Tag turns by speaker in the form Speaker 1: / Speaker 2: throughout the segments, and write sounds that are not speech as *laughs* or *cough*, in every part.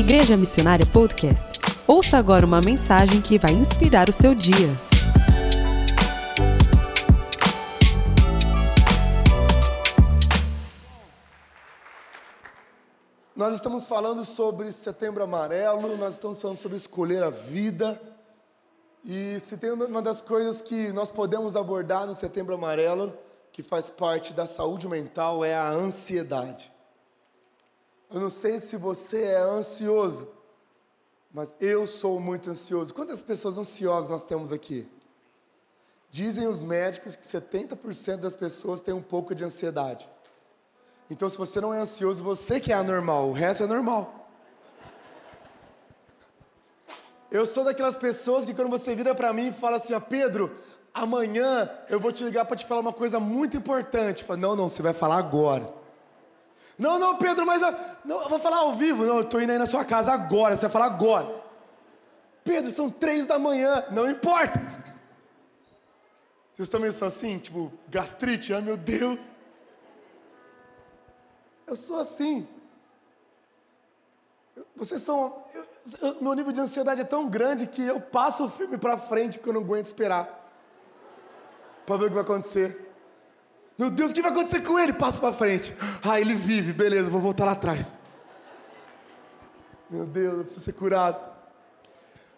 Speaker 1: Igreja Missionária Podcast. Ouça agora uma mensagem que vai inspirar o seu dia.
Speaker 2: Nós estamos falando sobre Setembro Amarelo, nós estamos falando sobre escolher a vida. E se tem uma das coisas que nós podemos abordar no Setembro Amarelo, que faz parte da saúde mental, é a ansiedade. Eu não sei se você é ansioso, mas eu sou muito ansioso. Quantas pessoas ansiosas nós temos aqui? Dizem os médicos que 70% das pessoas têm um pouco de ansiedade. Então, se você não é ansioso, você que é anormal, o resto é normal. Eu sou daquelas pessoas que quando você vira para mim e fala assim, ó, Pedro, amanhã eu vou te ligar para te falar uma coisa muito importante. Fala, não, não, você vai falar agora. Não, não, Pedro, mas eu, não, eu vou falar ao vivo. Não, eu estou indo aí na sua casa agora, você vai falar agora. Pedro, são três da manhã, não importa. Vocês também são assim, tipo, gastrite, ai meu Deus. Eu sou assim. Vocês são. Eu, eu, meu nível de ansiedade é tão grande que eu passo o filme para frente porque eu não aguento esperar. Para ver o que vai acontecer. Meu Deus, o que vai acontecer com ele? Passa para frente. Ah, ele vive, beleza, vou voltar lá atrás. Meu Deus, eu preciso ser curado.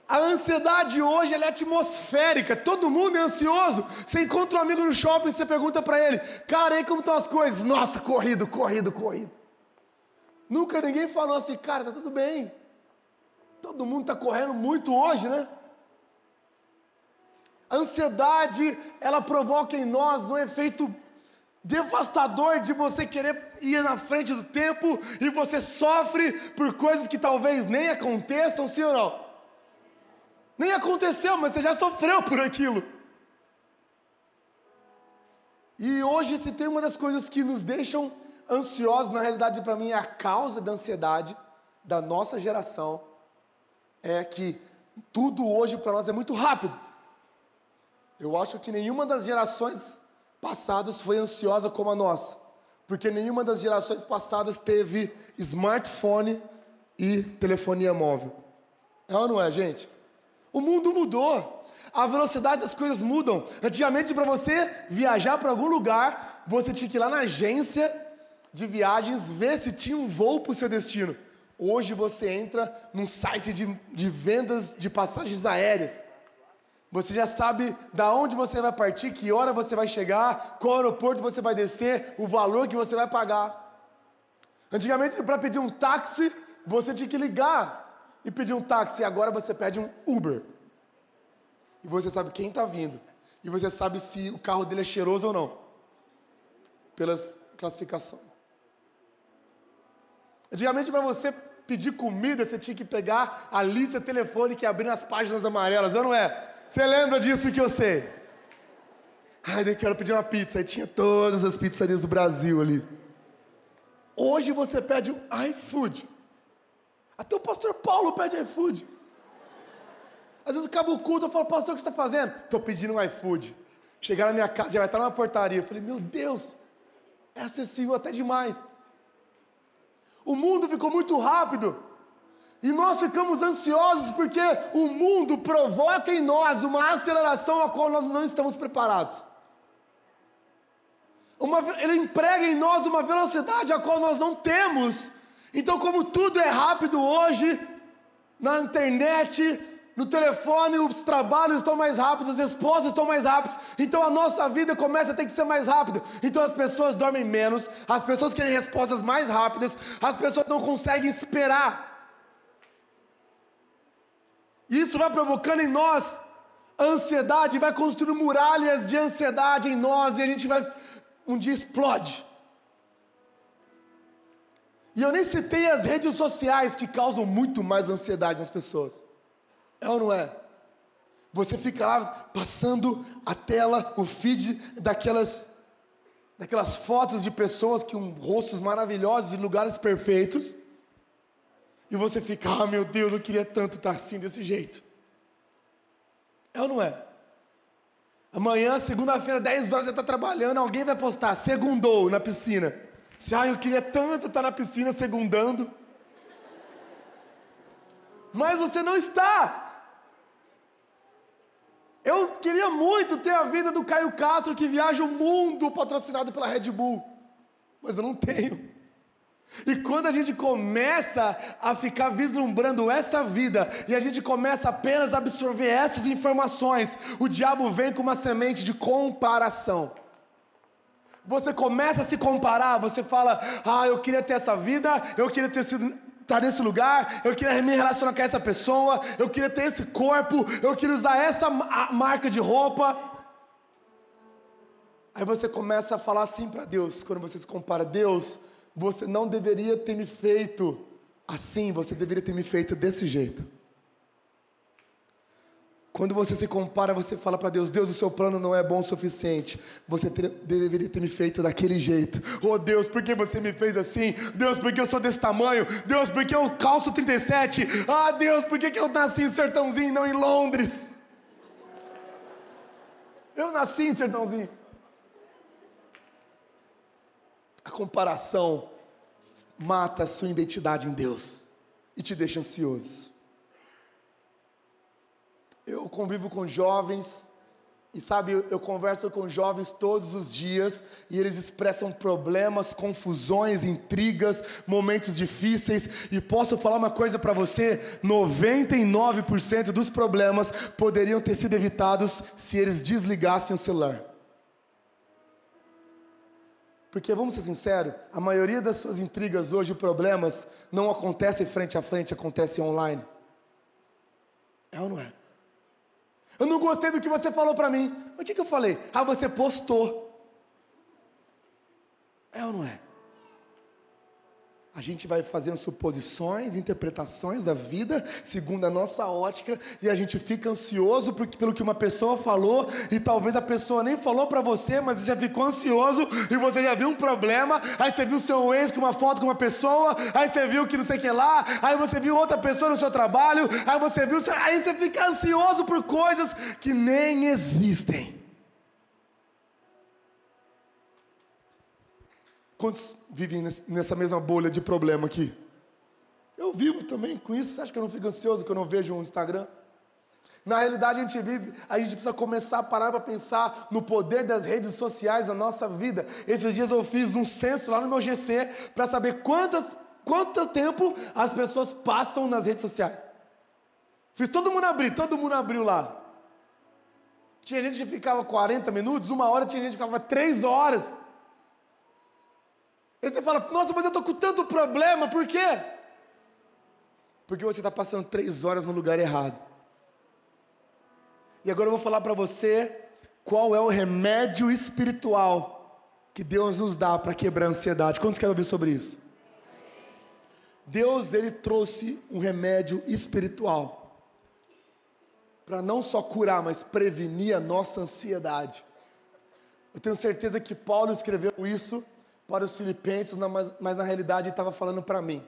Speaker 2: A ansiedade hoje é atmosférica, todo mundo é ansioso. Você encontra um amigo no shopping, você pergunta para ele, cara, aí como estão as coisas? Nossa, corrido, corrido, corrido. Nunca ninguém falou assim, cara, tá tudo bem. Todo mundo está correndo muito hoje, né? A ansiedade, ela provoca em nós um efeito devastador de você querer ir na frente do tempo e você sofre por coisas que talvez nem aconteçam, sim ou não? Nem aconteceu, mas você já sofreu por aquilo. E hoje, se tem uma das coisas que nos deixam ansiosos, na realidade, para mim, é a causa da ansiedade da nossa geração, é que tudo hoje para nós é muito rápido. Eu acho que nenhuma das gerações passadas foi ansiosa como a nossa, porque nenhuma das gerações passadas teve smartphone e telefonia móvel. É ou não é, gente? O mundo mudou. A velocidade das coisas mudam. Antigamente, para você viajar para algum lugar, você tinha que ir lá na agência de viagens ver se tinha um voo para o seu destino. Hoje você entra num site de, de vendas de passagens aéreas. Você já sabe da onde você vai partir, que hora você vai chegar, qual aeroporto você vai descer, o valor que você vai pagar. Antigamente, para pedir um táxi, você tinha que ligar e pedir um táxi. Agora você pede um Uber. E você sabe quem está vindo. E você sabe se o carro dele é cheiroso ou não. Pelas classificações. Antigamente, para você pedir comida, você tinha que pegar a lista telefônica e abrir nas páginas amarelas, não é? Você lembra disso que eu sei? Ai, eu quero pedir uma pizza. Aí tinha todas as pizzarias do Brasil ali. Hoje você pede um iFood. Até o pastor Paulo pede iFood. Às vezes acaba o culto, eu falo, pastor, o que você está fazendo? Estou pedindo um iFood. Chegar na minha casa, já vai estar na portaria. Eu falei, meu Deus, é acessível até demais. O mundo ficou muito rápido. E nós ficamos ansiosos porque o mundo provoca em nós uma aceleração a qual nós não estamos preparados. Uma, ele emprega em nós uma velocidade a qual nós não temos. Então, como tudo é rápido hoje, na internet, no telefone, os trabalhos estão mais rápidos, as esposas estão mais rápidas, então a nossa vida começa a ter que ser mais rápida. Então as pessoas dormem menos, as pessoas querem respostas mais rápidas, as pessoas não conseguem esperar. Isso vai provocando em nós ansiedade, vai construindo muralhas de ansiedade em nós e a gente vai um dia explode. E eu nem citei as redes sociais que causam muito mais ansiedade nas pessoas. É ou não é? Você fica lá passando a tela, o feed daquelas daquelas fotos de pessoas com rostos maravilhosos e lugares perfeitos. E você fica, ah meu Deus, eu queria tanto estar assim, desse jeito. É ou não é? Amanhã, segunda-feira, 10 horas, você está trabalhando, alguém vai postar, segundou na piscina. Se, ah, eu queria tanto estar na piscina segundando. mas você não está. Eu queria muito ter a vida do Caio Castro que viaja o mundo patrocinado pela Red Bull, mas eu não tenho. E quando a gente começa a ficar vislumbrando essa vida e a gente começa apenas a absorver essas informações, o diabo vem com uma semente de comparação. Você começa a se comparar, você fala: "Ah, eu queria ter essa vida, eu queria ter sido estar tá nesse lugar, eu queria me relacionar com essa pessoa, eu queria ter esse corpo, eu queria usar essa marca de roupa". Aí você começa a falar assim para Deus, quando você se compara, Deus, você não deveria ter me feito assim, você deveria ter me feito desse jeito. Quando você se compara, você fala para Deus: Deus, o seu plano não é bom o suficiente. Você ter, deveria ter me feito daquele jeito. Oh Deus, por que você me fez assim? Deus, por que eu sou desse tamanho? Deus, por que eu calço 37? Ah, Deus, por que, que eu nasci em Sertãozinho e não em Londres? Eu nasci em Sertãozinho. A comparação mata a sua identidade em Deus e te deixa ansioso. Eu convivo com jovens e sabe, eu converso com jovens todos os dias e eles expressam problemas, confusões, intrigas, momentos difíceis. E posso falar uma coisa para você: 99% dos problemas poderiam ter sido evitados se eles desligassem o celular. Porque vamos ser sinceros, a maioria das suas intrigas hoje, problemas, não acontece frente a frente, acontece online. É ou não é? Eu não gostei do que você falou para mim. o que, que eu falei? Ah, você postou. É ou não é? A gente vai fazendo suposições, interpretações da vida, segundo a nossa ótica, e a gente fica ansioso pelo que uma pessoa falou, e talvez a pessoa nem falou para você, mas você já ficou ansioso, e você já viu um problema, aí você viu seu ex com uma foto com uma pessoa, aí você viu que não sei o que lá, aí você viu outra pessoa no seu trabalho, aí você viu, aí você fica ansioso por coisas que nem existem. Quantos vivem nessa mesma bolha de problema aqui? Eu vivo também com isso. Você acha que eu não fico ansioso que eu não vejo um Instagram? Na realidade, a gente vive, a gente precisa começar a parar para pensar no poder das redes sociais na nossa vida. Esses dias eu fiz um censo lá no meu GC para saber quantas, quanto tempo as pessoas passam nas redes sociais. Fiz todo mundo abrir, todo mundo abriu lá. Tinha gente que ficava 40 minutos, uma hora, tinha gente que ficava 3 horas. Aí você fala, nossa, mas eu estou com tanto problema, por quê? Porque você está passando três horas no lugar errado. E agora eu vou falar para você qual é o remédio espiritual que Deus nos dá para quebrar a ansiedade. Quantos querem ouvir sobre isso? Deus ele trouxe um remédio espiritual para não só curar, mas prevenir a nossa ansiedade. Eu tenho certeza que Paulo escreveu isso para os filipenses, mas, mas na realidade ele estava falando para mim.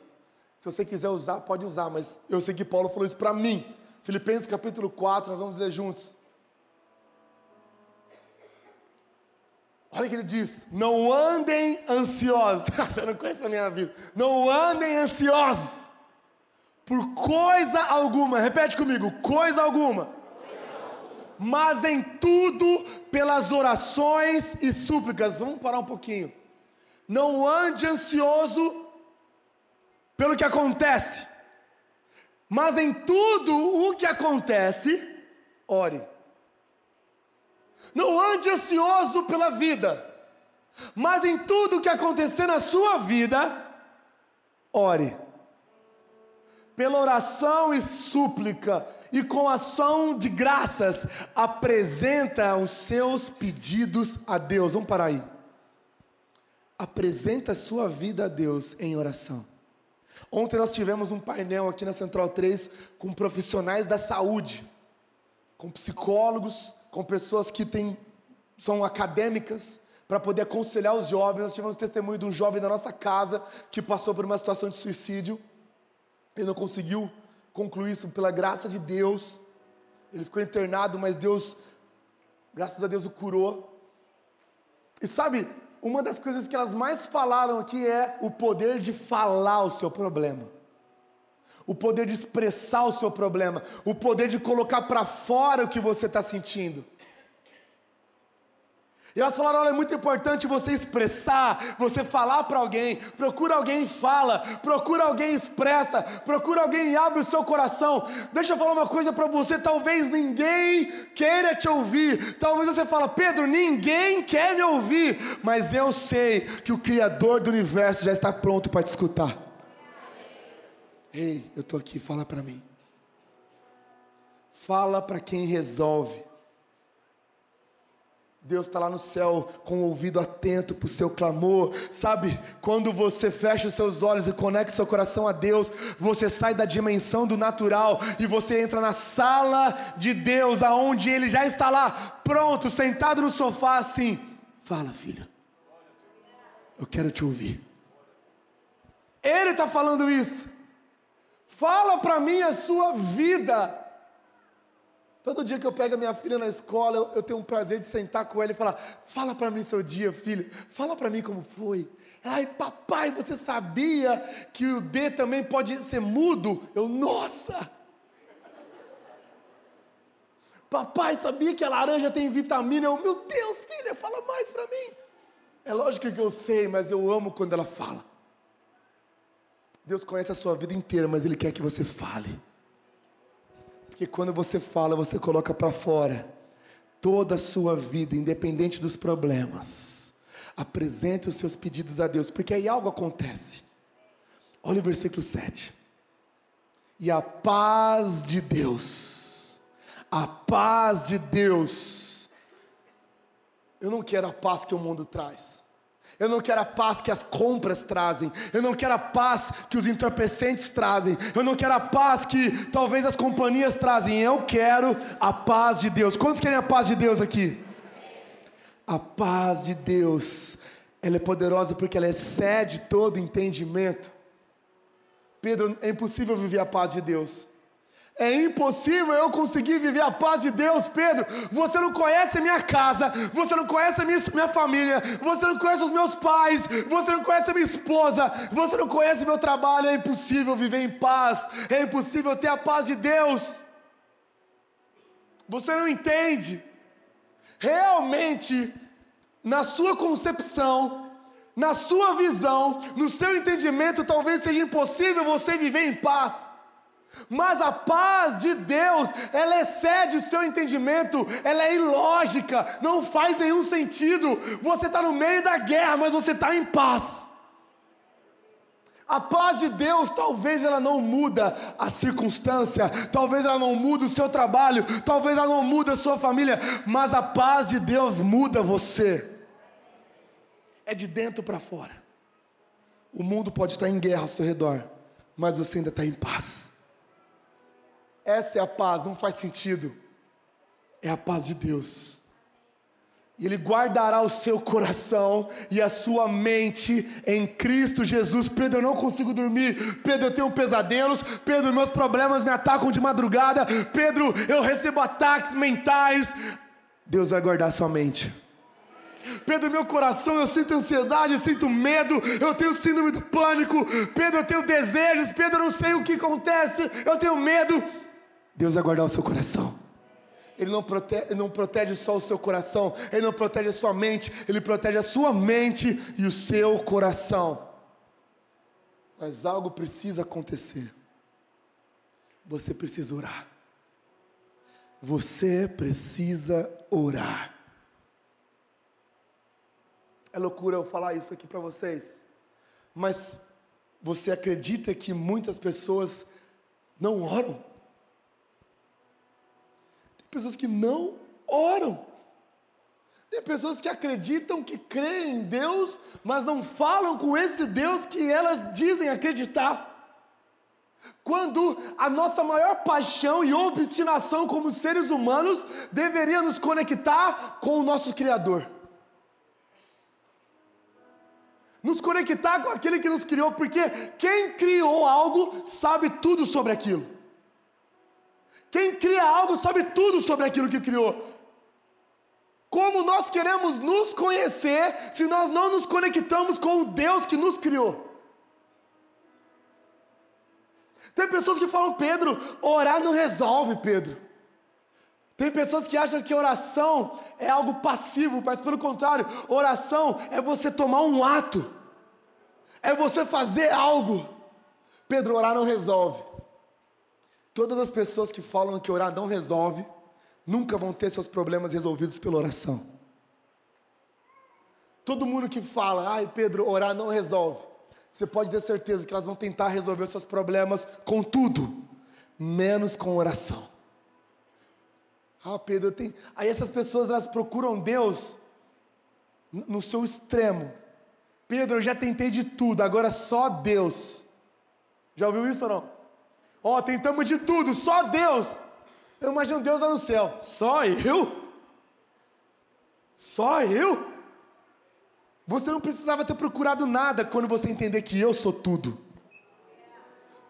Speaker 2: Se você quiser usar, pode usar, mas eu sei que Paulo falou isso para mim. Filipenses capítulo 4, nós vamos ler juntos. Olha o que ele diz: Não andem ansiosos. *laughs* Você não conhece a minha vida. Não andem ansiosos por coisa alguma. Repete comigo: coisa alguma. Mas em tudo, pelas orações e súplicas. Vamos parar um pouquinho. Não ande ansioso pelo que acontece, mas em tudo o que acontece, ore. Não ande ansioso pela vida, mas em tudo o que acontecer na sua vida, ore. Pela oração e súplica e com ação de graças, apresenta os seus pedidos a Deus. Vamos parar aí apresenta sua vida a Deus em oração. Ontem nós tivemos um painel aqui na Central 3 com profissionais da saúde, com psicólogos, com pessoas que têm, são acadêmicas, para poder aconselhar os jovens. Nós tivemos testemunho de um jovem da nossa casa que passou por uma situação de suicídio. Ele não conseguiu concluir isso pela graça de Deus. Ele ficou internado, mas Deus, graças a Deus, o curou. E sabe, uma das coisas que elas mais falaram aqui é o poder de falar o seu problema. o poder de expressar o seu problema, o poder de colocar para fora o que você está sentindo. E elas falaram: olha, é muito importante você expressar, você falar para alguém, procura alguém e fala, procura alguém e expressa, procura alguém e abre o seu coração. Deixa eu falar uma coisa para você: talvez ninguém queira te ouvir, talvez você fala, Pedro, ninguém quer me ouvir, mas eu sei que o Criador do universo já está pronto para te escutar. Ei, eu estou aqui, fala para mim. Fala para quem resolve. Deus está lá no céu com o ouvido atento para o seu clamor, sabe? Quando você fecha os seus olhos e conecta seu coração a Deus, você sai da dimensão do natural e você entra na sala de Deus, aonde Ele já está lá, pronto, sentado no sofá, assim. Fala, filho, eu quero te ouvir. Ele está falando isso. Fala para mim a sua vida. Todo dia que eu pego a minha filha na escola, eu, eu tenho um prazer de sentar com ela e falar: Fala para mim seu dia, filha. Fala para mim como foi. Ai, papai, você sabia que o D também pode ser mudo? Eu, nossa! Papai, sabia que a laranja tem vitamina? Eu, meu Deus, filha, fala mais para mim. É lógico que eu sei, mas eu amo quando ela fala. Deus conhece a sua vida inteira, mas Ele quer que você fale. Porque quando você fala, você coloca para fora toda a sua vida, independente dos problemas. Apresente os seus pedidos a Deus, porque aí algo acontece. Olha o versículo 7. E a paz de Deus, a paz de Deus. Eu não quero a paz que o mundo traz. Eu não quero a paz que as compras trazem. Eu não quero a paz que os entorpecentes trazem. Eu não quero a paz que talvez as companhias trazem. Eu quero a paz de Deus. Quantos querem a paz de Deus aqui? A paz de Deus, ela é poderosa porque ela excede todo entendimento. Pedro, é impossível viver a paz de Deus. É impossível eu conseguir viver a paz de Deus, Pedro. Você não conhece a minha casa, você não conhece a minha, minha família, você não conhece os meus pais, você não conhece a minha esposa, você não conhece meu trabalho. É impossível viver em paz, é impossível ter a paz de Deus. Você não entende. Realmente, na sua concepção, na sua visão, no seu entendimento, talvez seja impossível você viver em paz. Mas a paz de Deus, ela excede o seu entendimento, ela é ilógica, não faz nenhum sentido. Você está no meio da guerra, mas você está em paz. A paz de Deus, talvez ela não muda a circunstância, talvez ela não muda o seu trabalho, talvez ela não muda a sua família, mas a paz de Deus muda você. É de dentro para fora. O mundo pode estar em guerra ao seu redor, mas você ainda está em paz. Essa é a paz, não faz sentido. É a paz de Deus. E Ele guardará o seu coração e a sua mente em Cristo Jesus. Pedro, eu não consigo dormir. Pedro, eu tenho pesadelos. Pedro, meus problemas me atacam de madrugada. Pedro, eu recebo ataques mentais. Deus vai guardar sua mente. Pedro, meu coração, eu sinto ansiedade, eu sinto medo, eu tenho síndrome do pânico. Pedro, eu tenho desejos. Pedro, eu não sei o que acontece, eu tenho medo. Deus vai guardar o seu coração. Ele não, protege, não protege só o seu coração, Ele não protege a sua mente, Ele protege a sua mente e o seu coração. Mas algo precisa acontecer. Você precisa orar. Você precisa orar. É loucura eu falar isso aqui para vocês, mas você acredita que muitas pessoas não oram? Pessoas que não oram. Tem pessoas que acreditam que creem em Deus, mas não falam com esse Deus que elas dizem acreditar. Quando a nossa maior paixão e obstinação como seres humanos deveria nos conectar com o nosso Criador. Nos conectar com aquele que nos criou, porque quem criou algo sabe tudo sobre aquilo. Quem cria algo sabe tudo sobre aquilo que criou. Como nós queremos nos conhecer se nós não nos conectamos com o Deus que nos criou? Tem pessoas que falam, Pedro, orar não resolve, Pedro. Tem pessoas que acham que oração é algo passivo, mas pelo contrário, oração é você tomar um ato, é você fazer algo. Pedro, orar não resolve. Todas as pessoas que falam que orar não resolve, nunca vão ter seus problemas resolvidos pela oração. Todo mundo que fala, ai Pedro, orar não resolve, você pode ter certeza que elas vão tentar resolver seus problemas com tudo, menos com oração. Ah, Pedro, eu tenho. Aí essas pessoas elas procuram Deus no seu extremo. Pedro, eu já tentei de tudo, agora só Deus. Já ouviu isso ou não? Ó, oh, tentamos de tudo, só Deus. Eu imagino Deus lá no céu. Só eu? Só eu? Você não precisava ter procurado nada quando você entender que eu sou tudo.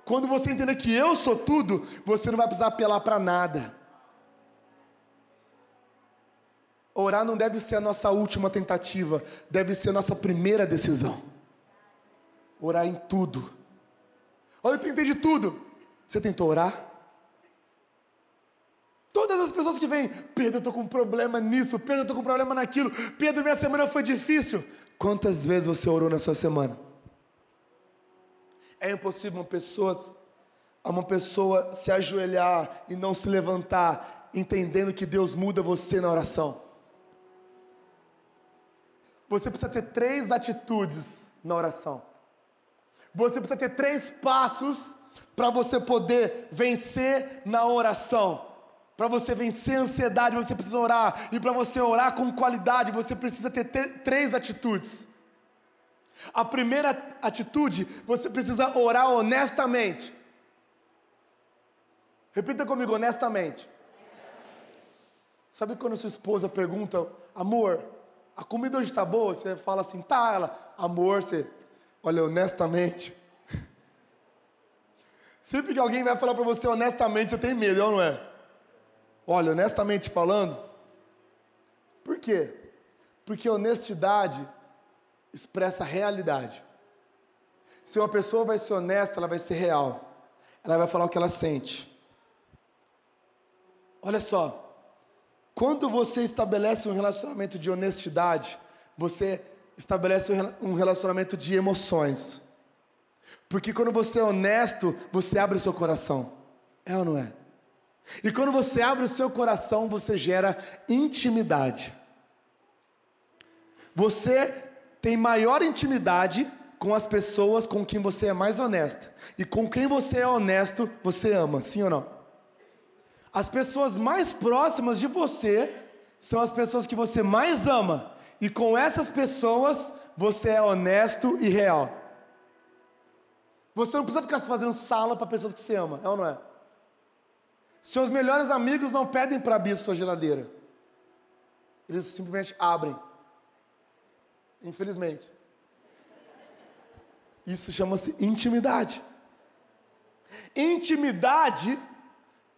Speaker 2: Quando você entender que eu sou tudo, você não vai precisar apelar para nada. Orar não deve ser a nossa última tentativa, deve ser a nossa primeira decisão. Orar em tudo. Olha, eu tentei de tudo. Você tentou orar? Todas as pessoas que vêm, Pedro, eu estou com um problema nisso, Pedro, eu estou com um problema naquilo, Pedro, minha semana foi difícil. Quantas vezes você orou na sua semana? É impossível uma pessoa, uma pessoa se ajoelhar e não se levantar, entendendo que Deus muda você na oração. Você precisa ter três atitudes na oração. Você precisa ter três passos para você poder vencer na oração. Para você vencer a ansiedade, você precisa orar. E para você orar com qualidade, você precisa ter três atitudes. A primeira atitude, você precisa orar honestamente. Repita comigo, honestamente. Sabe quando sua esposa pergunta, amor, a comida hoje está boa? Você fala assim, tá, ela, amor, você, olha, honestamente. Sempre que alguém vai falar para você honestamente, você tem medo, não é? Olha, honestamente falando, por quê? Porque honestidade expressa realidade. Se uma pessoa vai ser honesta, ela vai ser real. Ela vai falar o que ela sente. Olha só, quando você estabelece um relacionamento de honestidade, você estabelece um relacionamento de emoções. Porque quando você é honesto, você abre o seu coração. É ou não é? E quando você abre o seu coração, você gera intimidade. Você tem maior intimidade com as pessoas com quem você é mais honesto. E com quem você é honesto, você ama, sim ou não? As pessoas mais próximas de você são as pessoas que você mais ama. E com essas pessoas você é honesto e real. Você não precisa ficar fazendo sala para pessoas que você ama, é ou não é? Seus melhores amigos não pedem para abrir sua geladeira. Eles simplesmente abrem. Infelizmente. Isso chama-se intimidade. Intimidade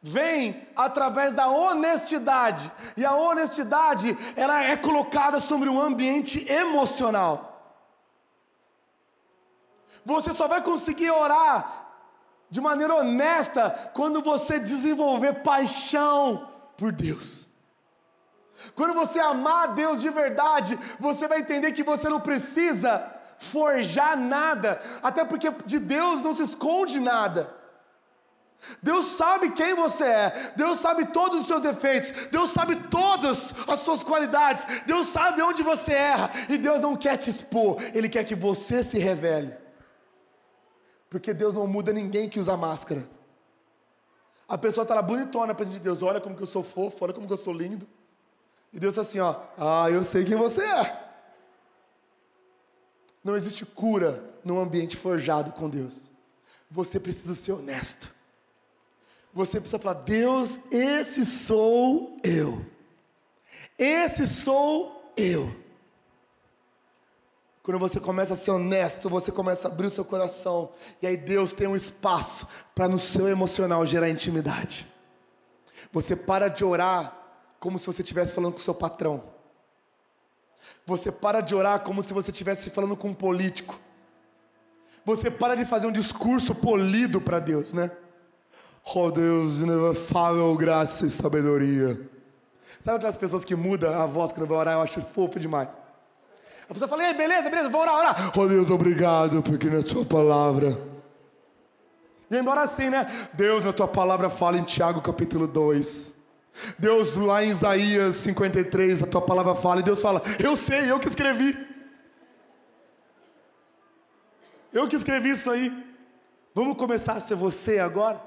Speaker 2: vem através da honestidade. E a honestidade, ela é colocada sobre um ambiente emocional. Você só vai conseguir orar de maneira honesta quando você desenvolver paixão por Deus. Quando você amar Deus de verdade, você vai entender que você não precisa forjar nada, até porque de Deus não se esconde nada. Deus sabe quem você é, Deus sabe todos os seus defeitos, Deus sabe todas as suas qualidades, Deus sabe onde você erra, e Deus não quer te expor, Ele quer que você se revele. Porque Deus não muda ninguém que usa máscara. A pessoa está lá bonitona na de Deus, olha como que eu sou fofo, olha como que eu sou lindo. E Deus assim, ó, ah, eu sei quem você é. Não existe cura num ambiente forjado com Deus. Você precisa ser honesto você precisa falar: Deus, esse sou eu. Esse sou eu. Quando você começa a ser honesto, você começa a abrir o seu coração, e aí Deus tem um espaço para no seu emocional gerar intimidade. Você para de orar como se você estivesse falando com o seu patrão. Você para de orar como se você estivesse falando com um político. Você para de fazer um discurso polido para Deus, né? Oh Deus, inefável graça e sabedoria. Sabe aquelas pessoas que mudam a voz quando vai orar? Eu acho fofo demais. A pessoa fala, Ei, beleza, beleza, vou orar, orar. Oh Deus, obrigado, porque na sua palavra. E embora assim, né? Deus, na tua palavra fala em Tiago capítulo 2. Deus, lá em Isaías 53, a tua palavra fala, e Deus fala: Eu sei, eu que escrevi. Eu que escrevi isso aí. Vamos começar a ser você agora?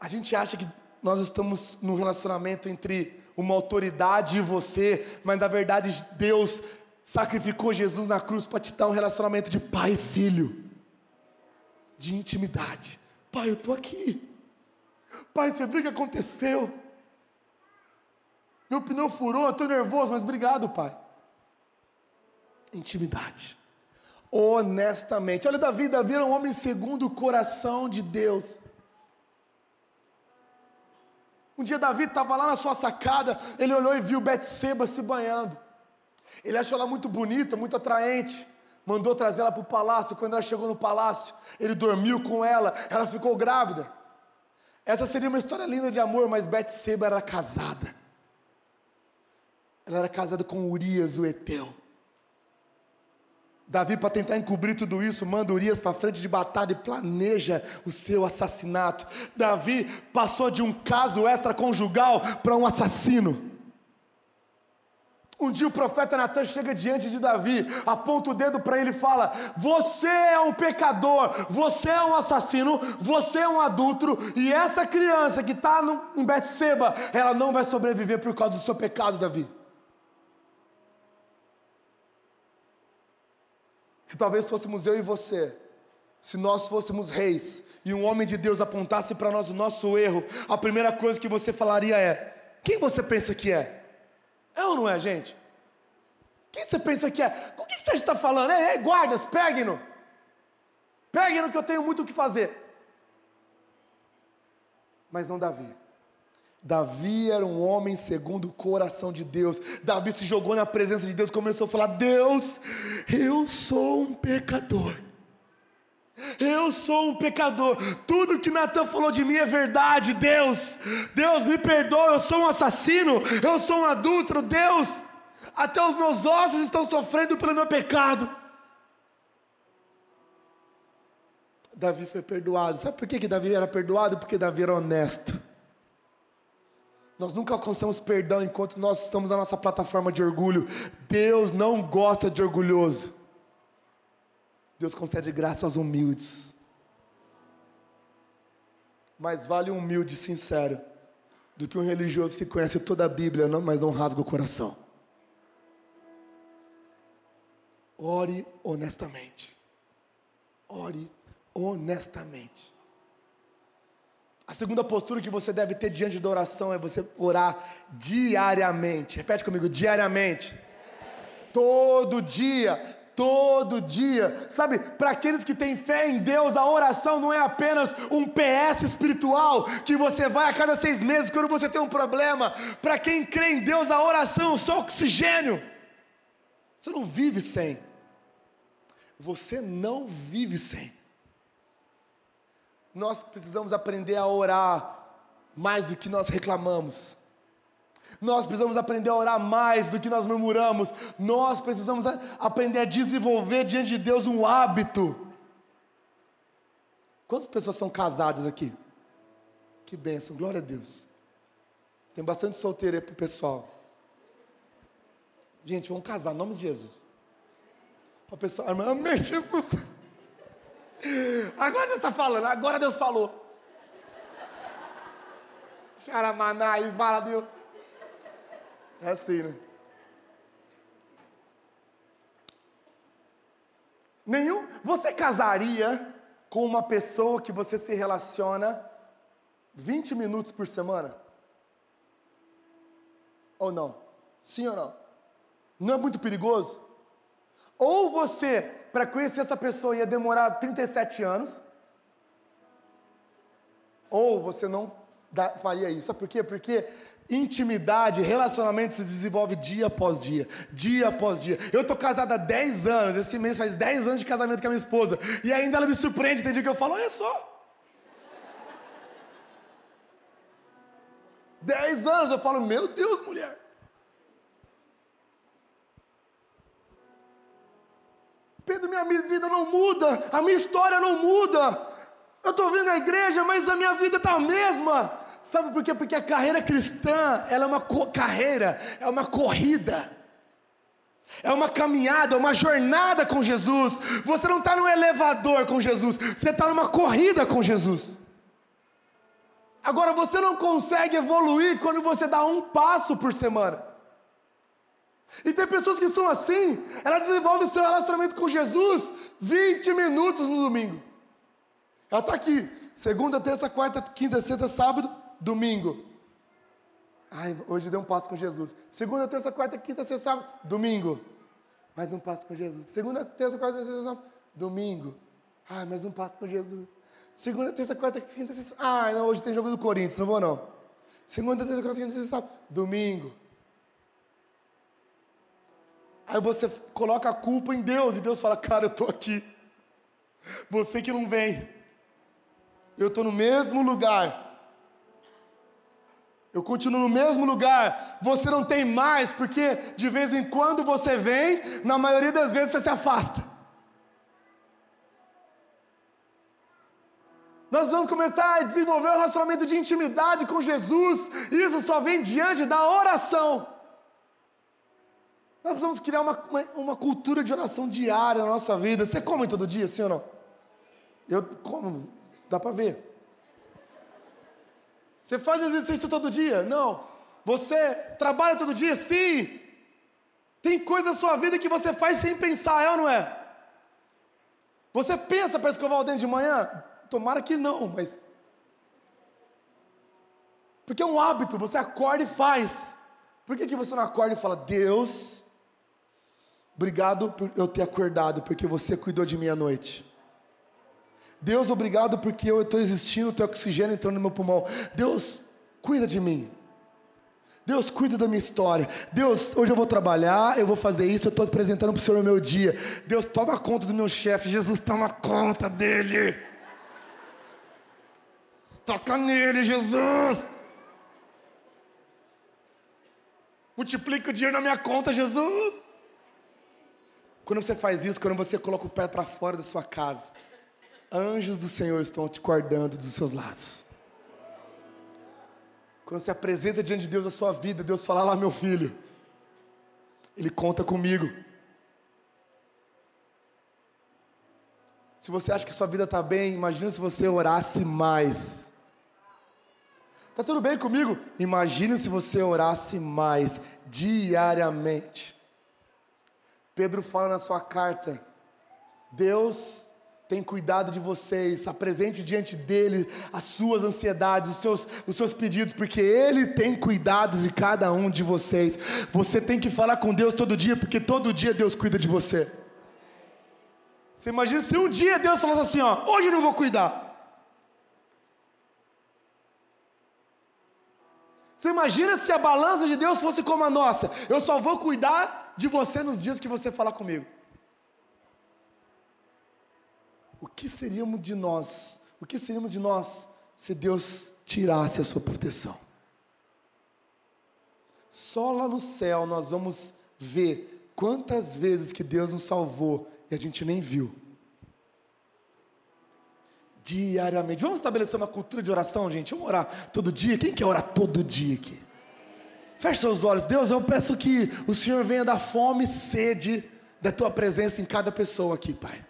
Speaker 2: A gente acha que nós estamos num relacionamento entre uma autoridade e você, mas na verdade Deus sacrificou Jesus na cruz para te dar um relacionamento de pai e filho, de intimidade. Pai, eu estou aqui. Pai, você viu o que aconteceu? Meu pneu furou, eu estou nervoso, mas obrigado, Pai. Intimidade. Honestamente. Olha, Davi, Davi era um homem segundo o coração de Deus. Um dia Davi estava lá na sua sacada, ele olhou e viu Betseba se banhando. Ele achou ela muito bonita, muito atraente. Mandou trazer ela para o palácio. Quando ela chegou no palácio, ele dormiu com ela, ela ficou grávida. Essa seria uma história linda de amor, mas Betseba era casada. Ela era casada com Urias, o Eteu. Davi, para tentar encobrir tudo isso, manda Urias para frente de batalha e planeja o seu assassinato. Davi passou de um caso extraconjugal para um assassino. Um dia o profeta Natan chega diante de Davi, aponta o dedo para ele e fala: Você é um pecador, você é um assassino, você é um adulto, e essa criança que está em Betseba, ela não vai sobreviver por causa do seu pecado, Davi. Se talvez fôssemos eu e você, se nós fôssemos reis e um homem de Deus apontasse para nós o nosso erro, a primeira coisa que você falaria é: Quem você pensa que é? É ou não é, gente? Quem você pensa que é? Com o que você está falando? Ei, ei guardas, peguem-no. Peguem-no que eu tenho muito o que fazer. Mas não Davi. Davi era um homem segundo o coração de Deus. Davi se jogou na presença de Deus, começou a falar: Deus, eu sou um pecador. Eu sou um pecador. Tudo que Natan falou de mim é verdade, Deus. Deus me perdoa, eu sou um assassino, eu sou um adulto, Deus. Até os meus ossos estão sofrendo pelo meu pecado. Davi foi perdoado. Sabe por que, que Davi era perdoado? Porque Davi era honesto. Nós nunca alcançamos perdão enquanto nós estamos na nossa plataforma de orgulho. Deus não gosta de orgulhoso. Deus concede graça aos humildes. Mais vale um humilde sincero do que um religioso que conhece toda a Bíblia, mas não rasga o coração. Ore honestamente. Ore honestamente. A segunda postura que você deve ter diante da oração é você orar diariamente. Repete comigo, diariamente. Todo dia todo dia. Sabe, para aqueles que têm fé em Deus, a oração não é apenas um PS espiritual que você vai a cada seis meses quando você tem um problema. Para quem crê em Deus, a oração é só oxigênio. Você não vive sem. Você não vive sem. Nós precisamos aprender a orar mais do que nós reclamamos. Nós precisamos aprender a orar mais do que nós murmuramos. Nós precisamos aprender a desenvolver diante de Deus um hábito. Quantas pessoas são casadas aqui? Que bênção, glória a Deus. Tem bastante solteiro aí pro pessoal. Gente, vamos casar, em nome de Jesus. O pessoal, irmã, amém, Jesus. Agora Deus está falando, agora Deus falou. Charamaná e fala Deus. É assim, né? Nenhum. Você casaria com uma pessoa que você se relaciona 20 minutos por semana? Ou não? Sim ou não? Não é muito perigoso? Ou você, para conhecer essa pessoa, ia demorar 37 anos, ou você não faria isso. Sabe por quê? Porque Intimidade, relacionamento se desenvolve dia após dia, dia após dia. Eu tô casado há 10 anos, esse mês faz 10 anos de casamento com a minha esposa, e ainda ela me surpreende, tem dia que eu falo, olha só. 10 anos eu falo, meu Deus, mulher. Pedro, minha vida não muda, a minha história não muda. Eu estou vindo à igreja, mas a minha vida está a mesma. Sabe por quê? Porque a carreira cristã, ela é uma carreira, é uma corrida. É uma caminhada, é uma jornada com Jesus. Você não está no elevador com Jesus, você está numa corrida com Jesus. Agora você não consegue evoluir quando você dá um passo por semana. E tem pessoas que são assim, ela desenvolve seu relacionamento com Jesus 20 minutos no domingo. Ela está aqui, segunda, terça, quarta, quinta, sexta, sábado, domingo. Ai, hoje deu um passo com Jesus. Segunda, terça, quarta, quinta, sexta, sábado, domingo. Mais um passo com Jesus. Segunda, terça, quarta, sexta, sábado, domingo. Ai, mais um passo com Jesus. Segunda, terça, quarta, quinta, sexta. Ah, não, hoje tem jogo do Corinthians, não vou não. Segunda, terça, quarta, quinta, sexta, sábado, domingo. Aí você coloca a culpa em Deus e Deus fala: Cara, eu estou aqui. Você que não vem. Eu estou no mesmo lugar. Eu continuo no mesmo lugar. Você não tem mais, porque de vez em quando você vem, na maioria das vezes você se afasta. Nós vamos começar a desenvolver um relacionamento de intimidade com Jesus. Isso só vem diante da oração. Nós precisamos criar uma, uma, uma, cultura de oração diária na nossa vida. Você come todo dia, sim ou não? Eu como, dá para ver. Você faz exercício todo dia? Não. Você trabalha todo dia? Sim. Tem coisa na sua vida que você faz sem pensar, é ou não é? Você pensa para escovar o dente de manhã? Tomara que não, mas. Porque é um hábito, você acorda e faz. Por que, que você não acorda e fala, Deus, Obrigado por eu ter acordado, porque você cuidou de mim à noite. Deus, obrigado porque eu estou existindo, tem oxigênio entrando no meu pulmão. Deus, cuida de mim. Deus, cuida da minha história. Deus, hoje eu vou trabalhar, eu vou fazer isso, eu estou apresentando para o Senhor o meu dia. Deus, toma conta do meu chefe. Jesus, toma conta dele. Toca nele, Jesus. Multiplica o dinheiro na minha conta, Jesus. Quando você faz isso, quando você coloca o pé para fora da sua casa, anjos do Senhor estão te guardando dos seus lados. Quando você apresenta diante de Deus a sua vida, Deus fala lá, meu filho, Ele conta comigo. Se você acha que sua vida está bem, imagina se você orasse mais. Está tudo bem comigo? Imagina se você orasse mais diariamente. Pedro fala na sua carta: Deus tem cuidado de vocês, apresente diante dele as suas ansiedades, os seus, os seus pedidos, porque ele tem cuidado de cada um de vocês. Você tem que falar com Deus todo dia, porque todo dia Deus cuida de você. Você imagina se um dia Deus falasse assim: ó, hoje eu não vou cuidar. Você imagina se a balança de Deus fosse como a nossa? Eu só vou cuidar de você nos dias que você falar comigo. O que seríamos de nós? O que seríamos de nós se Deus tirasse a sua proteção? Só lá no céu nós vamos ver quantas vezes que Deus nos salvou e a gente nem viu. Diariamente. Vamos estabelecer uma cultura de oração, gente? Vamos orar todo dia? Quem quer orar todo dia aqui? Feche seus olhos. Deus, eu peço que o Senhor venha dar fome e sede da tua presença em cada pessoa aqui, Pai.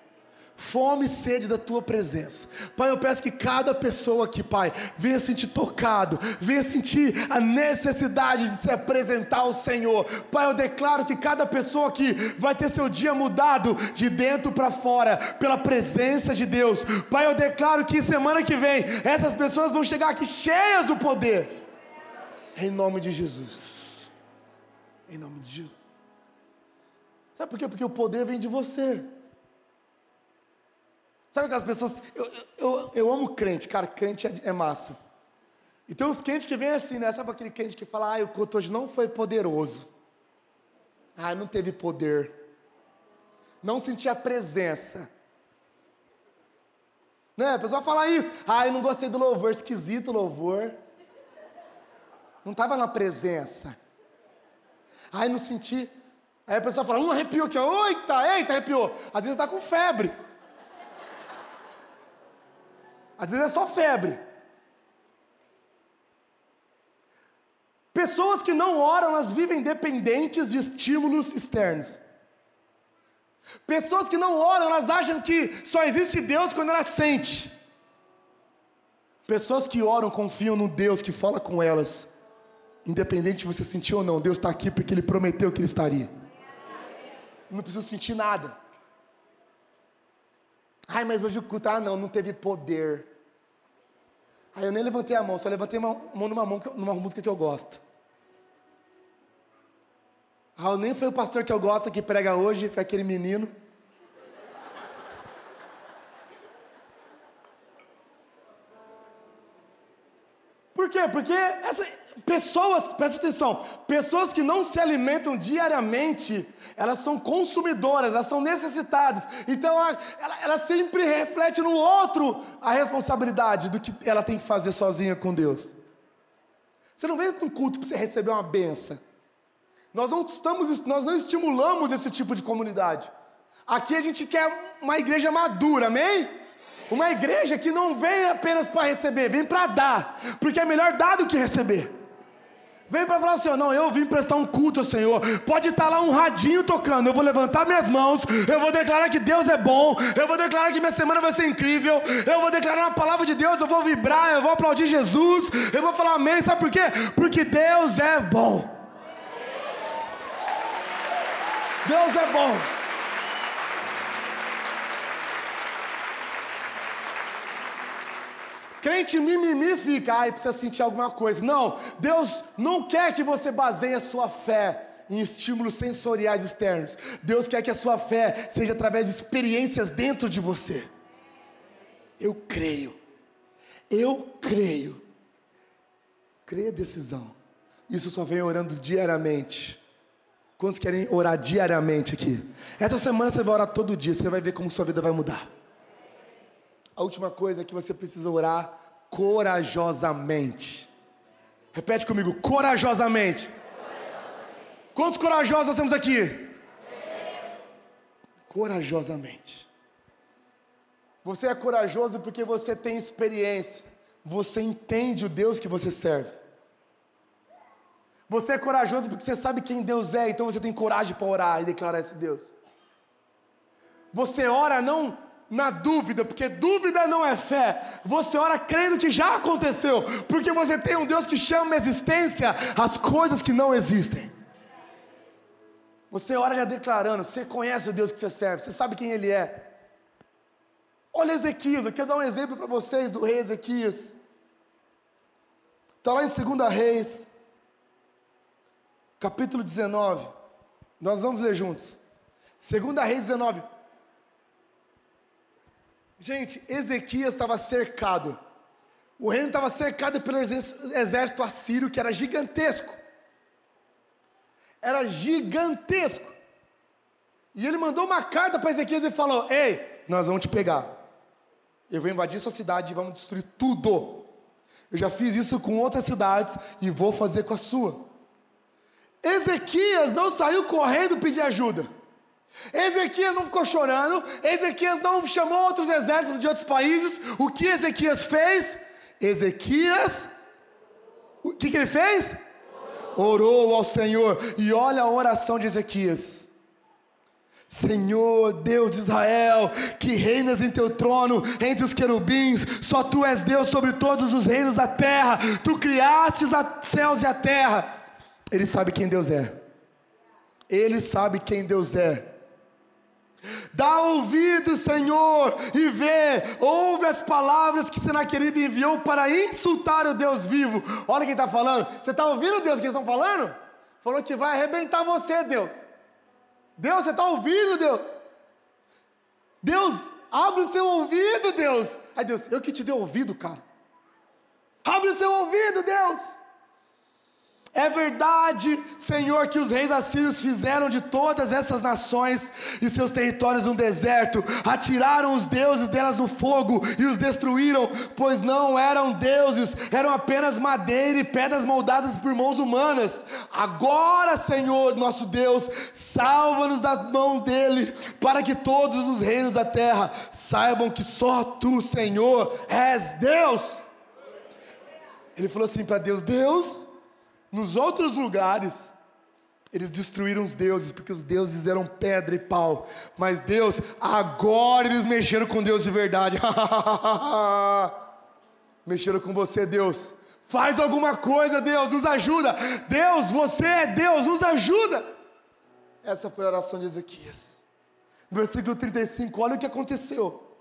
Speaker 2: Fome e sede da tua presença. Pai, eu peço que cada pessoa aqui, Pai, venha sentir tocado, venha sentir a necessidade de se apresentar ao Senhor. Pai, eu declaro que cada pessoa aqui vai ter seu dia mudado de dentro para fora, pela presença de Deus. Pai, eu declaro que semana que vem essas pessoas vão chegar aqui cheias do poder em nome de Jesus. Em nome de Jesus. Sabe por quê? Porque o poder vem de você. Sabe aquelas pessoas. Eu, eu, eu amo crente, cara, crente é, é massa. E tem uns crentes que vêm assim, né? Sabe aquele crente que fala, ah, o culto hoje não foi poderoso. Ah, não teve poder. Não senti a presença. Né? A pessoa fala isso. Ah, eu não gostei do louvor, esquisito louvor. Não estava na presença. Ai, não senti. Aí a pessoa fala, um arrepiou aqui, eita, eita, arrepiou. Às vezes está com febre. Às vezes é só febre. Pessoas que não oram, elas vivem dependentes de estímulos externos. Pessoas que não oram, elas acham que só existe Deus quando ela sente. Pessoas que oram confiam no Deus que fala com elas, independente de você sentir ou não. Deus está aqui porque Ele prometeu que Ele estaria. Não preciso sentir nada. Ai, mas hoje o culto, ah, não, não teve poder. Aí eu nem levantei a mão, só levantei a mão numa, mão, numa música que eu gosto. Ah, nem foi o pastor que eu gosto que prega hoje, foi aquele menino. Por quê? Porque essa, pessoas, presta atenção, pessoas que não se alimentam diariamente, elas são consumidoras, elas são necessitadas. Então ela, ela, ela sempre reflete no outro a responsabilidade do que ela tem que fazer sozinha com Deus. Você não vem para um culto para você receber uma benção. Nós não estamos, nós não estimulamos esse tipo de comunidade. Aqui a gente quer uma igreja madura, amém? Uma igreja que não vem apenas para receber, vem para dar, porque é melhor dar do que receber. Vem para falar assim, não, eu vim prestar um culto ao Senhor. Pode estar lá um radinho tocando. Eu vou levantar minhas mãos. Eu vou declarar que Deus é bom. Eu vou declarar que minha semana vai ser incrível. Eu vou declarar a palavra de Deus. Eu vou vibrar. Eu vou aplaudir Jesus. Eu vou falar amém. Sabe por quê? Porque Deus é bom. Deus é bom. Crente mimimi fica, ai, precisa sentir alguma coisa. Não, Deus não quer que você baseie a sua fé em estímulos sensoriais externos. Deus quer que a sua fé seja através de experiências dentro de você. Eu creio. Eu creio. Creia decisão. Isso só vem orando diariamente. Quantos querem orar diariamente aqui? Essa semana você vai orar todo dia, você vai ver como sua vida vai mudar. A última coisa é que você precisa orar corajosamente. Repete comigo, corajosamente. corajosamente. Quantos corajosos nós temos aqui? Corajosamente. Você é corajoso porque você tem experiência. Você entende o Deus que você serve. Você é corajoso porque você sabe quem Deus é, então você tem coragem para orar e declarar esse Deus. Você ora não na dúvida, porque dúvida não é fé. Você ora crendo que já aconteceu, porque você tem um Deus que chama a existência as coisas que não existem. Você ora já declarando, você conhece o Deus que você serve, você sabe quem Ele é. Olha Ezequias, eu quero dar um exemplo para vocês do rei Ezequias. Está lá em 2 Reis, capítulo 19. Nós vamos ler juntos. 2 Reis 19. Gente, Ezequias estava cercado. O reino estava cercado pelo exército assírio, que era gigantesco. Era gigantesco. E ele mandou uma carta para Ezequias e falou: Ei, nós vamos te pegar. Eu vou invadir sua cidade e vamos destruir tudo. Eu já fiz isso com outras cidades e vou fazer com a sua. Ezequias não saiu correndo pedir ajuda. Ezequias não ficou chorando. Ezequias não chamou outros exércitos de outros países. O que Ezequias fez? Ezequias, o que, que ele fez? Orou ao Senhor. E olha a oração de Ezequias. Senhor, Deus de Israel, que reinas em teu trono entre os querubins, só tu és Deus sobre todos os reinos da terra, tu criastes os céus e a terra ele sabe quem Deus é. Ele sabe quem Deus é. Dá ouvido, Senhor, e vê, ouve as palavras que Senaqueribe enviou para insultar o Deus vivo. Olha quem está falando. Você está ouvindo, Deus, o que eles estão falando? Falou que vai arrebentar você, Deus. Deus, você está ouvindo, Deus? Deus, abre o seu ouvido, Deus. Ai, Deus, eu que te dei ouvido, cara. Abre o seu ouvido, Deus. É verdade, Senhor, que os reis assírios fizeram de todas essas nações e seus territórios um deserto, atiraram os deuses delas no fogo e os destruíram, pois não eram deuses, eram apenas madeira e pedras moldadas por mãos humanas. Agora, Senhor, nosso Deus, salva-nos da mão dele, para que todos os reinos da terra saibam que só tu, Senhor, és Deus. Ele falou assim para Deus: Deus nos outros lugares, eles destruíram os deuses, porque os deuses eram pedra e pau. Mas Deus, agora eles mexeram com Deus de verdade. *laughs* mexeram com você, Deus. Faz alguma coisa, Deus, nos ajuda. Deus, você é Deus, nos ajuda. Essa foi a oração de Ezequias. Versículo 35, olha o que aconteceu.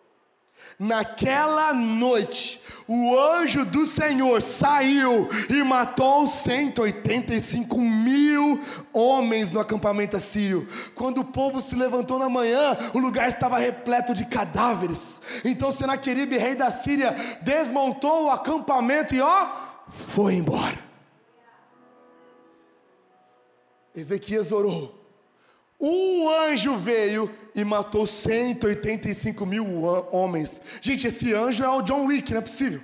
Speaker 2: Naquela noite, o anjo do Senhor saiu e matou 185 mil homens no acampamento assírio. Quando o povo se levantou na manhã, o lugar estava repleto de cadáveres. Então Senaqueribe, rei da Síria, desmontou o acampamento e ó, foi embora. Ezequias orou um anjo veio e matou 185 mil homens. Gente, esse anjo é o John Wick, não é possível.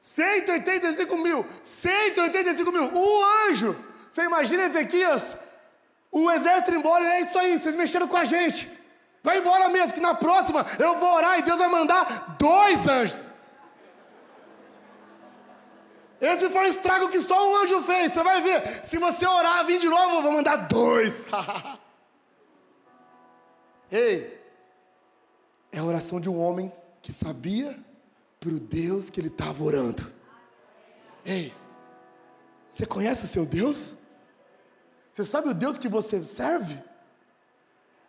Speaker 2: 185 mil, 185 mil, um anjo. Você imagina Ezequias, o exército embora, é isso aí, vocês mexeram com a gente. Vai embora mesmo, que na próxima eu vou orar e Deus vai mandar dois anjos. Esse foi o estrago que só um anjo fez. Você vai ver. Se você orar, vir de novo, eu vou mandar dois. *laughs* Ei, é a oração de um homem que sabia para o Deus que ele estava orando. Ei, você conhece o seu Deus? Você sabe o Deus que você serve?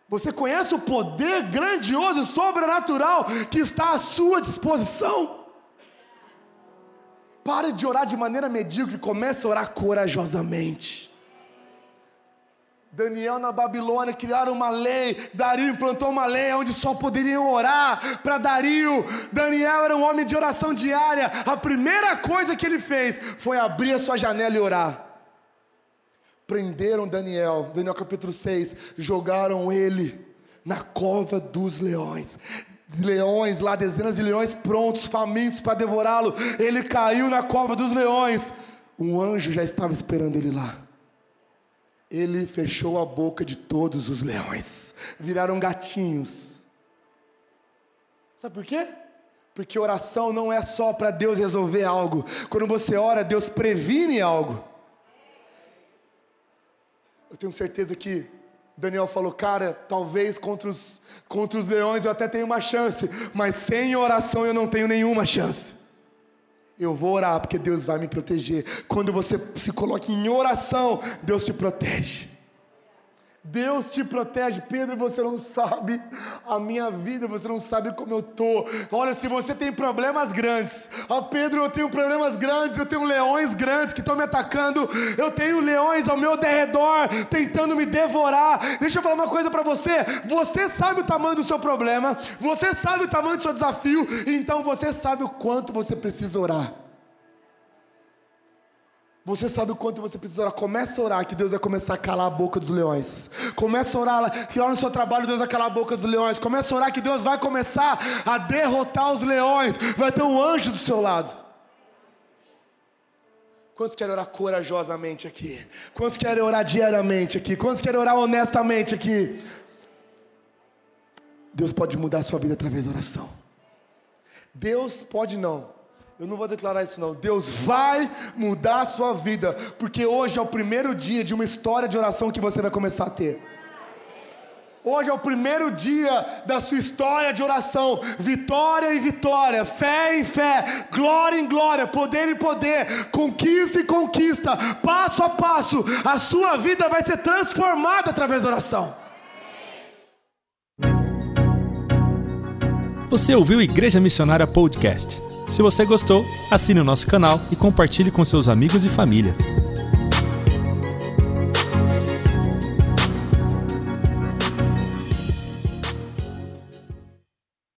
Speaker 2: Você conhece o poder grandioso e sobrenatural que está à sua disposição? Pare de orar de maneira medíocre, comece a orar corajosamente. Daniel na Babilônia criaram uma lei, Dario implantou uma lei onde só poderiam orar para Dario. Daniel era um homem de oração diária. A primeira coisa que ele fez foi abrir a sua janela e orar. Prenderam Daniel, Daniel capítulo 6, jogaram ele na cova dos leões leões lá, dezenas de leões prontos, famintos para devorá-lo. Ele caiu na cova dos leões. Um anjo já estava esperando ele lá. Ele fechou a boca de todos os leões, viraram gatinhos. Sabe por quê? Porque oração não é só para Deus resolver algo. Quando você ora, Deus previne algo. Eu tenho certeza que Daniel falou, cara, talvez contra os, contra os leões eu até tenho uma chance, mas sem oração eu não tenho nenhuma chance. Eu vou orar porque Deus vai me proteger. Quando você se coloca em oração, Deus te protege. Deus te protege, Pedro. Você não sabe a minha vida, você não sabe como eu estou. Olha, se você tem problemas grandes, ó Pedro, eu tenho problemas grandes, eu tenho leões grandes que estão me atacando, eu tenho leões ao meu derredor tentando me devorar. Deixa eu falar uma coisa para você: você sabe o tamanho do seu problema, você sabe o tamanho do seu desafio, então você sabe o quanto você precisa orar. Você sabe o quanto você precisa orar. Começa a orar que Deus vai começar a calar a boca dos leões. Começa a orar que lá no seu trabalho Deus vai calar a boca dos leões. Começa a orar que Deus vai começar a derrotar os leões. Vai ter um anjo do seu lado. Quantos querem orar corajosamente aqui? Quantos querem orar diariamente aqui? Quantos querem orar honestamente aqui? Deus pode mudar a sua vida através da oração. Deus pode não eu não vou declarar isso não. Deus vai mudar a sua vida, porque hoje é o primeiro dia de uma história de oração que você vai começar a ter. Hoje é o primeiro dia da sua história de oração. Vitória em vitória, fé em fé, glória em glória, poder em poder, conquista em conquista, passo a passo. A sua vida vai ser transformada através da oração.
Speaker 3: Você ouviu Igreja Missionária Podcast? Se você gostou, assine o nosso canal e compartilhe com seus amigos e família.